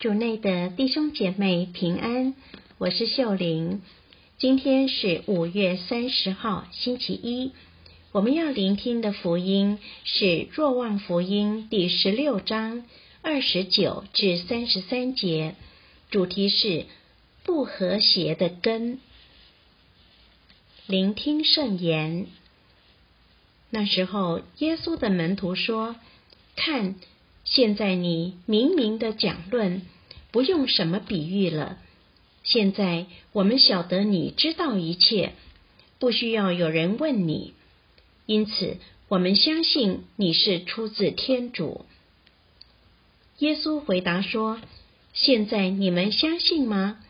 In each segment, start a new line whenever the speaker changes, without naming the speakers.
主内的弟兄姐妹平安，我是秀玲。今天是五月三十号，星期一。我们要聆听的福音是《若望福音》第十六章二十九至三十三节，主题是不和谐的根。聆听圣言。那时候，耶稣的门徒说：“看。”现在你明明的讲论，不用什么比喻了。现在我们晓得你知道一切，不需要有人问你。因此，我们相信你是出自天主。耶稣回答说：“现在你们相信吗？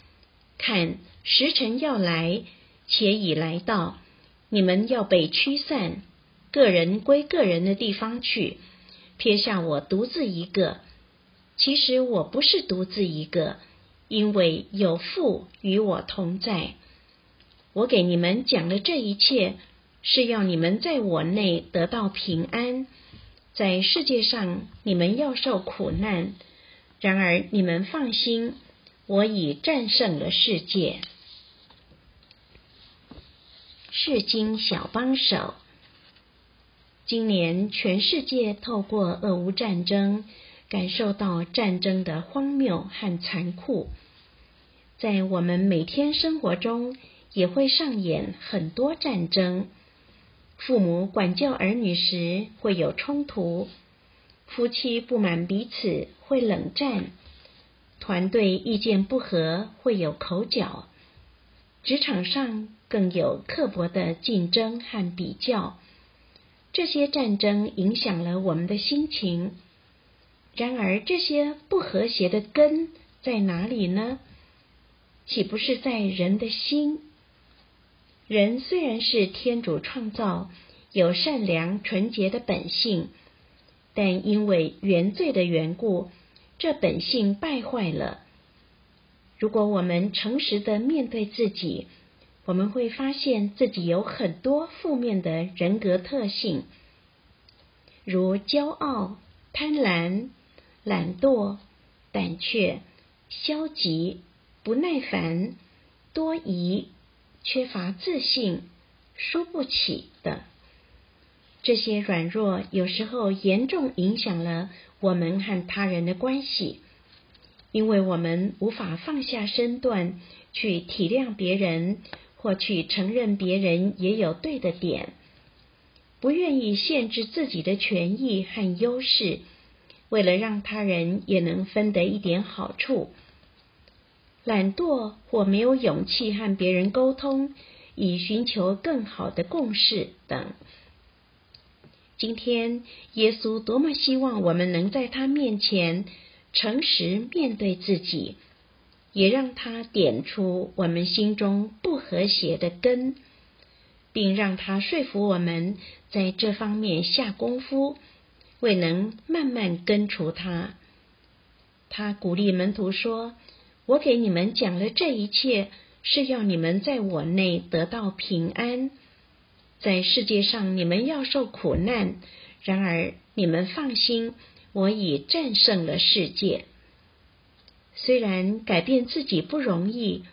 看，时辰要来，且已来到，你们要被驱散，个人归个人的地方去。”撇下我独自一个，其实我不是独自一个，因为有父与我同在。我给你们讲的这一切，是要你们在我内得到平安。在世界上你们要受苦难，然而你们放心，我已战胜了世界。世经小帮手。今年，全世界透过俄乌战争，感受到战争的荒谬和残酷。在我们每天生活中，也会上演很多战争。父母管教儿女时会有冲突，夫妻不满彼此会冷战，团队意见不合会有口角，职场上更有刻薄的竞争和比较。这些战争影响了我们的心情。然而，这些不和谐的根在哪里呢？岂不是在人的心？人虽然是天主创造，有善良纯洁的本性，但因为原罪的缘故，这本性败坏了。如果我们诚实的面对自己，我们会发现自己有很多负面的人格特性，如骄傲、贪婪、懒惰、胆怯、消极、不耐烦、多疑、缺乏自信、输不起等。这些软弱有时候严重影响了我们和他人的关系，因为我们无法放下身段去体谅别人。或去承认别人也有对的点，不愿意限制自己的权益和优势，为了让他人也能分得一点好处，懒惰或没有勇气和别人沟通，以寻求更好的共识等。今天，耶稣多么希望我们能在他面前诚实面对自己。也让他点出我们心中不和谐的根，并让他说服我们在这方面下功夫，未能慢慢根除它。他鼓励门徒说：“我给你们讲了这一切，是要你们在我内得到平安。在世界上你们要受苦难，然而你们放心，我已战胜了世界。”虽然改变自己不容易，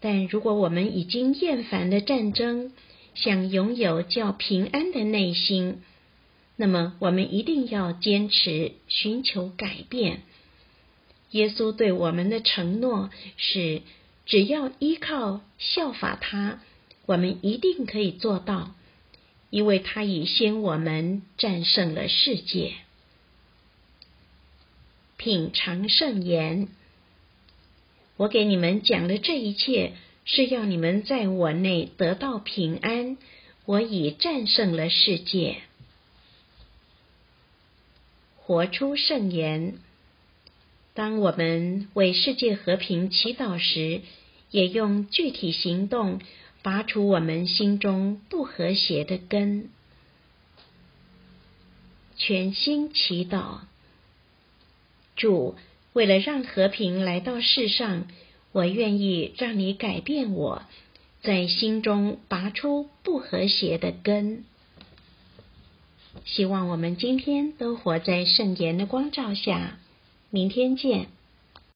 但如果我们已经厌烦了战争，想拥有较平安的内心，那么我们一定要坚持寻求改变。耶稣对我们的承诺是：只要依靠效法他，我们一定可以做到，因为他已先我们战胜了世界。品尝圣言。我给你们讲的这一切，是要你们在我内得到平安。我已战胜了世界，活出圣言。当我们为世界和平祈祷时，也用具体行动拔除我们心中不和谐的根。全心祈祷，主。为了让和平来到世上，我愿意让你改变我，在心中拔出不和谐的根。希望我们今天都活在圣言的光照下。明天见。